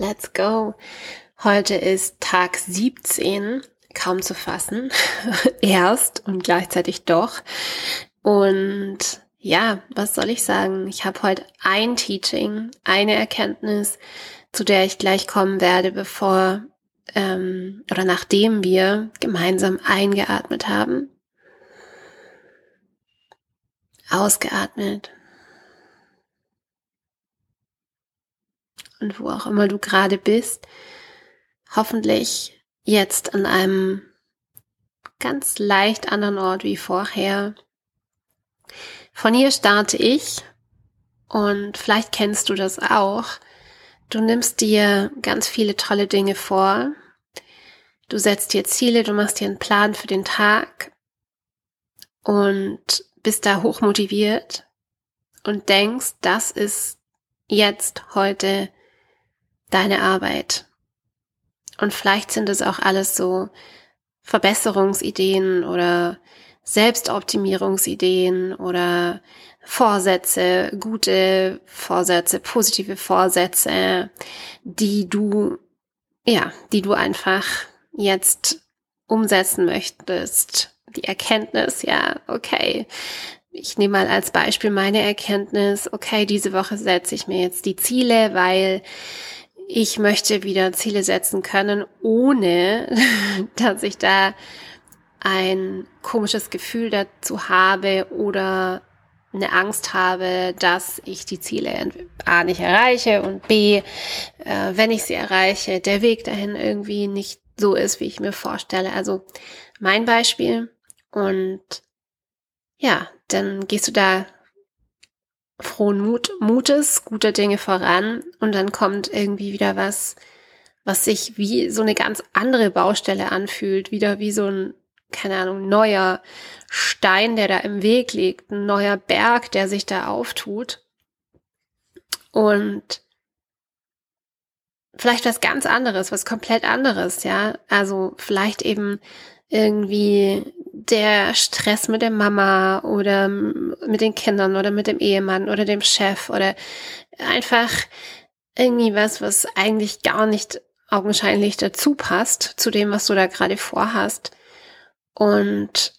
Let's go. Heute ist Tag 17, kaum zu fassen. Erst und gleichzeitig doch. Und ja, was soll ich sagen? Ich habe heute ein Teaching, eine Erkenntnis, zu der ich gleich kommen werde, bevor ähm, oder nachdem wir gemeinsam eingeatmet haben. Ausgeatmet. Und wo auch immer du gerade bist, hoffentlich jetzt an einem ganz leicht anderen Ort wie vorher. Von hier starte ich und vielleicht kennst du das auch. Du nimmst dir ganz viele tolle Dinge vor. Du setzt dir Ziele, du machst dir einen Plan für den Tag und bist da hochmotiviert und denkst, das ist jetzt heute deine Arbeit. Und vielleicht sind es auch alles so Verbesserungsideen oder Selbstoptimierungsideen oder Vorsätze, gute Vorsätze, positive Vorsätze, die du, ja, die du einfach jetzt umsetzen möchtest. Die Erkenntnis, ja, okay. Ich nehme mal als Beispiel meine Erkenntnis, okay, diese Woche setze ich mir jetzt die Ziele, weil ich möchte wieder Ziele setzen können, ohne dass ich da ein komisches Gefühl dazu habe oder eine Angst habe, dass ich die Ziele A nicht erreiche und B, äh, wenn ich sie erreiche, der Weg dahin irgendwie nicht so ist, wie ich mir vorstelle. Also mein Beispiel und ja, dann gehst du da frohen Mut, Mutes, guter Dinge voran und dann kommt irgendwie wieder was, was sich wie so eine ganz andere Baustelle anfühlt, wieder wie so ein, keine Ahnung, neuer Stein, der da im Weg liegt, ein neuer Berg, der sich da auftut. Und vielleicht was ganz anderes, was komplett anderes, ja. Also vielleicht eben irgendwie der Stress mit der Mama oder mit den Kindern oder mit dem Ehemann oder dem Chef oder einfach irgendwie was, was eigentlich gar nicht augenscheinlich dazu passt, zu dem, was du da gerade vorhast. Und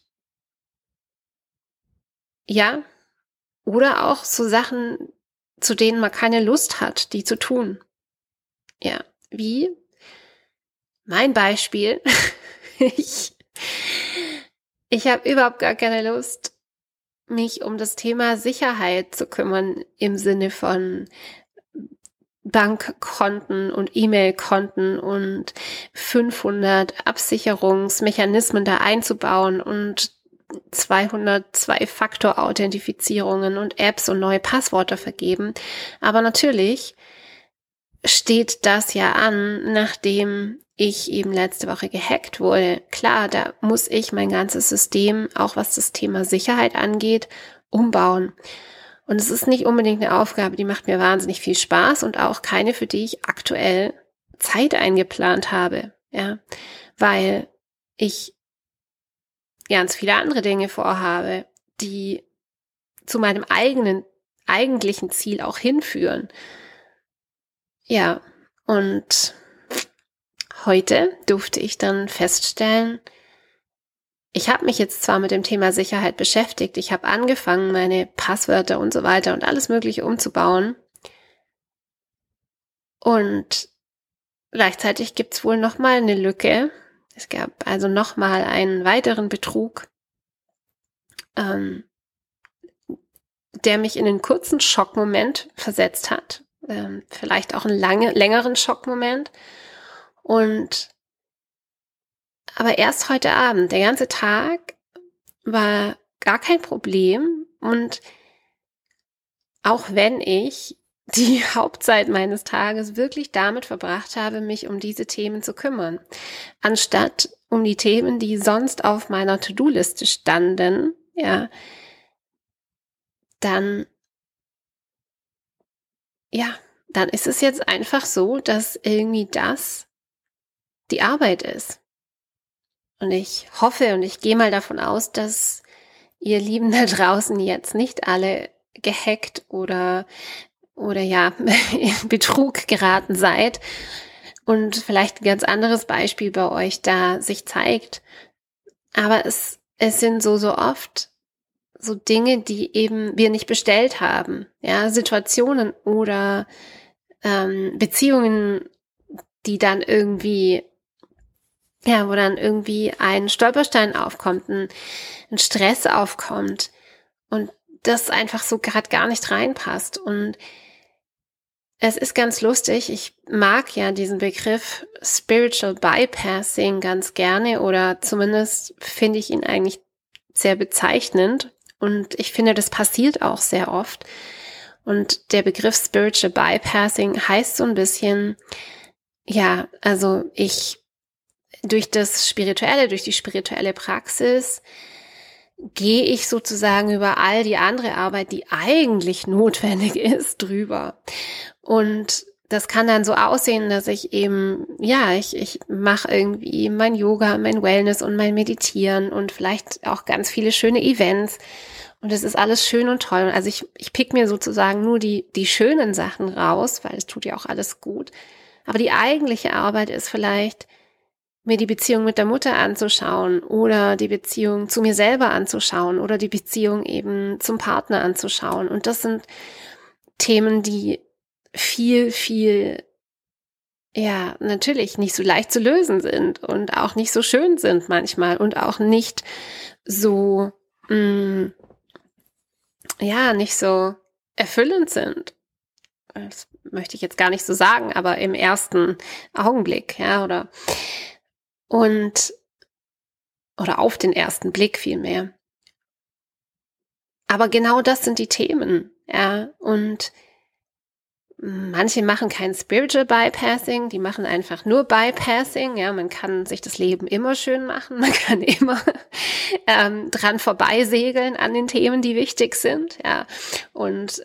ja, oder auch so Sachen, zu denen man keine Lust hat, die zu tun. Ja, wie mein Beispiel. ich ich habe überhaupt gar keine Lust, mich um das Thema Sicherheit zu kümmern im Sinne von Bankkonten und E-Mail-Konten und 500 Absicherungsmechanismen da einzubauen und 202 Faktor-Authentifizierungen und Apps und neue Passworte vergeben. Aber natürlich steht das ja an, nachdem ich eben letzte Woche gehackt wurde. Klar, da muss ich mein ganzes System, auch was das Thema Sicherheit angeht, umbauen. Und es ist nicht unbedingt eine Aufgabe, die macht mir wahnsinnig viel Spaß und auch keine, für die ich aktuell Zeit eingeplant habe. Ja, weil ich ganz viele andere Dinge vorhabe, die zu meinem eigenen, eigentlichen Ziel auch hinführen. Ja, und heute durfte ich dann feststellen, ich habe mich jetzt zwar mit dem Thema Sicherheit beschäftigt, ich habe angefangen, meine Passwörter und so weiter und alles Mögliche umzubauen. Und gleichzeitig gibt's wohl noch mal eine Lücke. Es gab also noch mal einen weiteren Betrug, ähm, der mich in einen kurzen Schockmoment versetzt hat, ähm, vielleicht auch einen lange, längeren Schockmoment. Und aber erst heute Abend, der ganze Tag war gar kein Problem. Und auch wenn ich die Hauptzeit meines Tages wirklich damit verbracht habe, mich um diese Themen zu kümmern, anstatt um die Themen, die sonst auf meiner To-Do-Liste standen, ja, dann ja, dann ist es jetzt einfach so, dass irgendwie das die Arbeit ist. Und ich hoffe und ich gehe mal davon aus, dass ihr Lieben da draußen jetzt nicht alle gehackt oder oder ja, in Betrug geraten seid und vielleicht ein ganz anderes Beispiel bei euch da sich zeigt. Aber es, es sind so, so oft so Dinge, die eben wir nicht bestellt haben. Ja, Situationen oder ähm, Beziehungen, die dann irgendwie, ja, wo dann irgendwie ein Stolperstein aufkommt, ein, ein Stress aufkommt und das einfach so gerade gar nicht reinpasst. Und es ist ganz lustig. Ich mag ja diesen Begriff Spiritual Bypassing ganz gerne oder zumindest finde ich ihn eigentlich sehr bezeichnend. Und ich finde, das passiert auch sehr oft. Und der Begriff Spiritual Bypassing heißt so ein bisschen, ja, also ich durch das Spirituelle, durch die spirituelle Praxis gehe ich sozusagen über all die andere Arbeit, die eigentlich notwendig ist, drüber. Und das kann dann so aussehen, dass ich eben, ja, ich, ich mache irgendwie mein Yoga, mein Wellness und mein Meditieren und vielleicht auch ganz viele schöne Events. Und es ist alles schön und toll. Also ich, ich pick mir sozusagen nur die, die schönen Sachen raus, weil es tut ja auch alles gut. Aber die eigentliche Arbeit ist vielleicht, mir die Beziehung mit der Mutter anzuschauen oder die Beziehung zu mir selber anzuschauen oder die Beziehung eben zum Partner anzuschauen. Und das sind Themen, die viel, viel, ja, natürlich nicht so leicht zu lösen sind und auch nicht so schön sind manchmal und auch nicht so, mh, mm, ja, nicht so erfüllend sind. Das möchte ich jetzt gar nicht so sagen, aber im ersten Augenblick, ja, oder und oder auf den ersten Blick vielmehr. Aber genau das sind die Themen, ja, und Manche machen kein Spiritual Bypassing, die machen einfach nur Bypassing. Ja, man kann sich das Leben immer schön machen, man kann immer ähm, dran vorbeisegeln an den Themen, die wichtig sind. Ja, und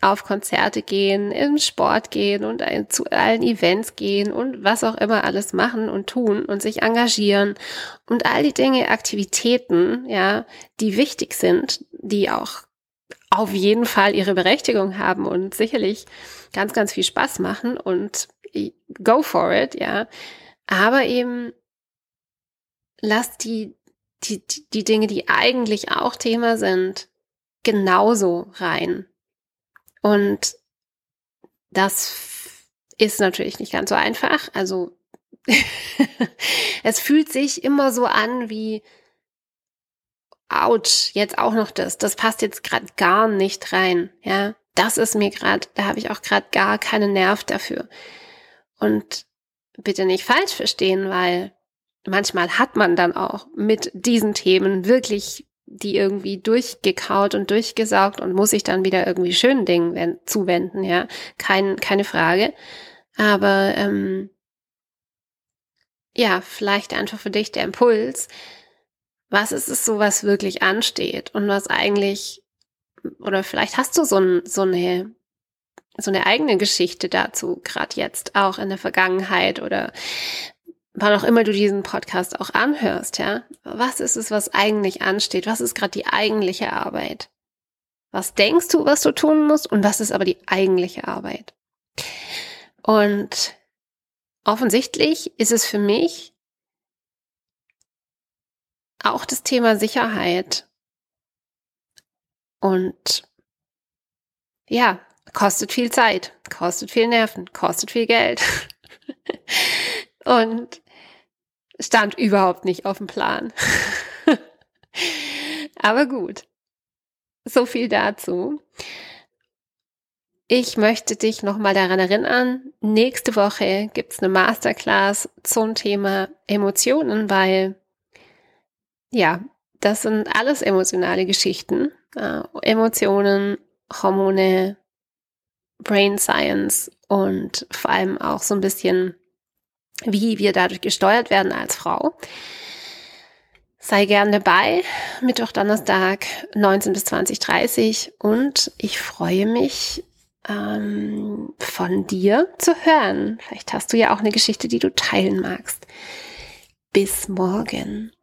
auf Konzerte gehen, im Sport gehen und zu allen Events gehen und was auch immer alles machen und tun und sich engagieren und all die Dinge, Aktivitäten, ja, die wichtig sind, die auch auf jeden Fall ihre Berechtigung haben und sicherlich ganz, ganz viel Spaß machen und go for it, ja. Aber eben lass die, die, die Dinge, die eigentlich auch Thema sind, genauso rein. Und das ist natürlich nicht ganz so einfach. Also es fühlt sich immer so an wie, ouch, jetzt auch noch das, das passt jetzt gerade gar nicht rein, ja. Das ist mir gerade, da habe ich auch gerade gar keinen Nerv dafür. Und bitte nicht falsch verstehen, weil manchmal hat man dann auch mit diesen Themen wirklich die irgendwie durchgekaut und durchgesaugt und muss sich dann wieder irgendwie schönen Dingen zuwenden, ja. Kein, keine Frage. Aber ähm, ja, vielleicht einfach für dich der Impuls, was ist es so, was wirklich ansteht und was eigentlich, oder vielleicht hast du so, ein, so eine so eine eigene Geschichte dazu, gerade jetzt auch in der Vergangenheit oder wann auch immer du diesen Podcast auch anhörst, ja. Was ist es, was eigentlich ansteht? Was ist gerade die eigentliche Arbeit? Was denkst du, was du tun musst? Und was ist aber die eigentliche Arbeit? Und offensichtlich ist es für mich auch das Thema Sicherheit. Und ja, kostet viel Zeit, kostet viel Nerven, kostet viel Geld. Und stand überhaupt nicht auf dem Plan. Aber gut, so viel dazu. Ich möchte dich nochmal daran erinnern, nächste Woche gibt's eine Masterclass zum Thema Emotionen, weil ja, das sind alles emotionale Geschichten. Äh, Emotionen, Hormone, Brain Science und vor allem auch so ein bisschen, wie wir dadurch gesteuert werden als Frau. Sei gern dabei, Mittwoch, Donnerstag, 19 bis 20.30 und ich freue mich, ähm, von dir zu hören. Vielleicht hast du ja auch eine Geschichte, die du teilen magst. Bis morgen.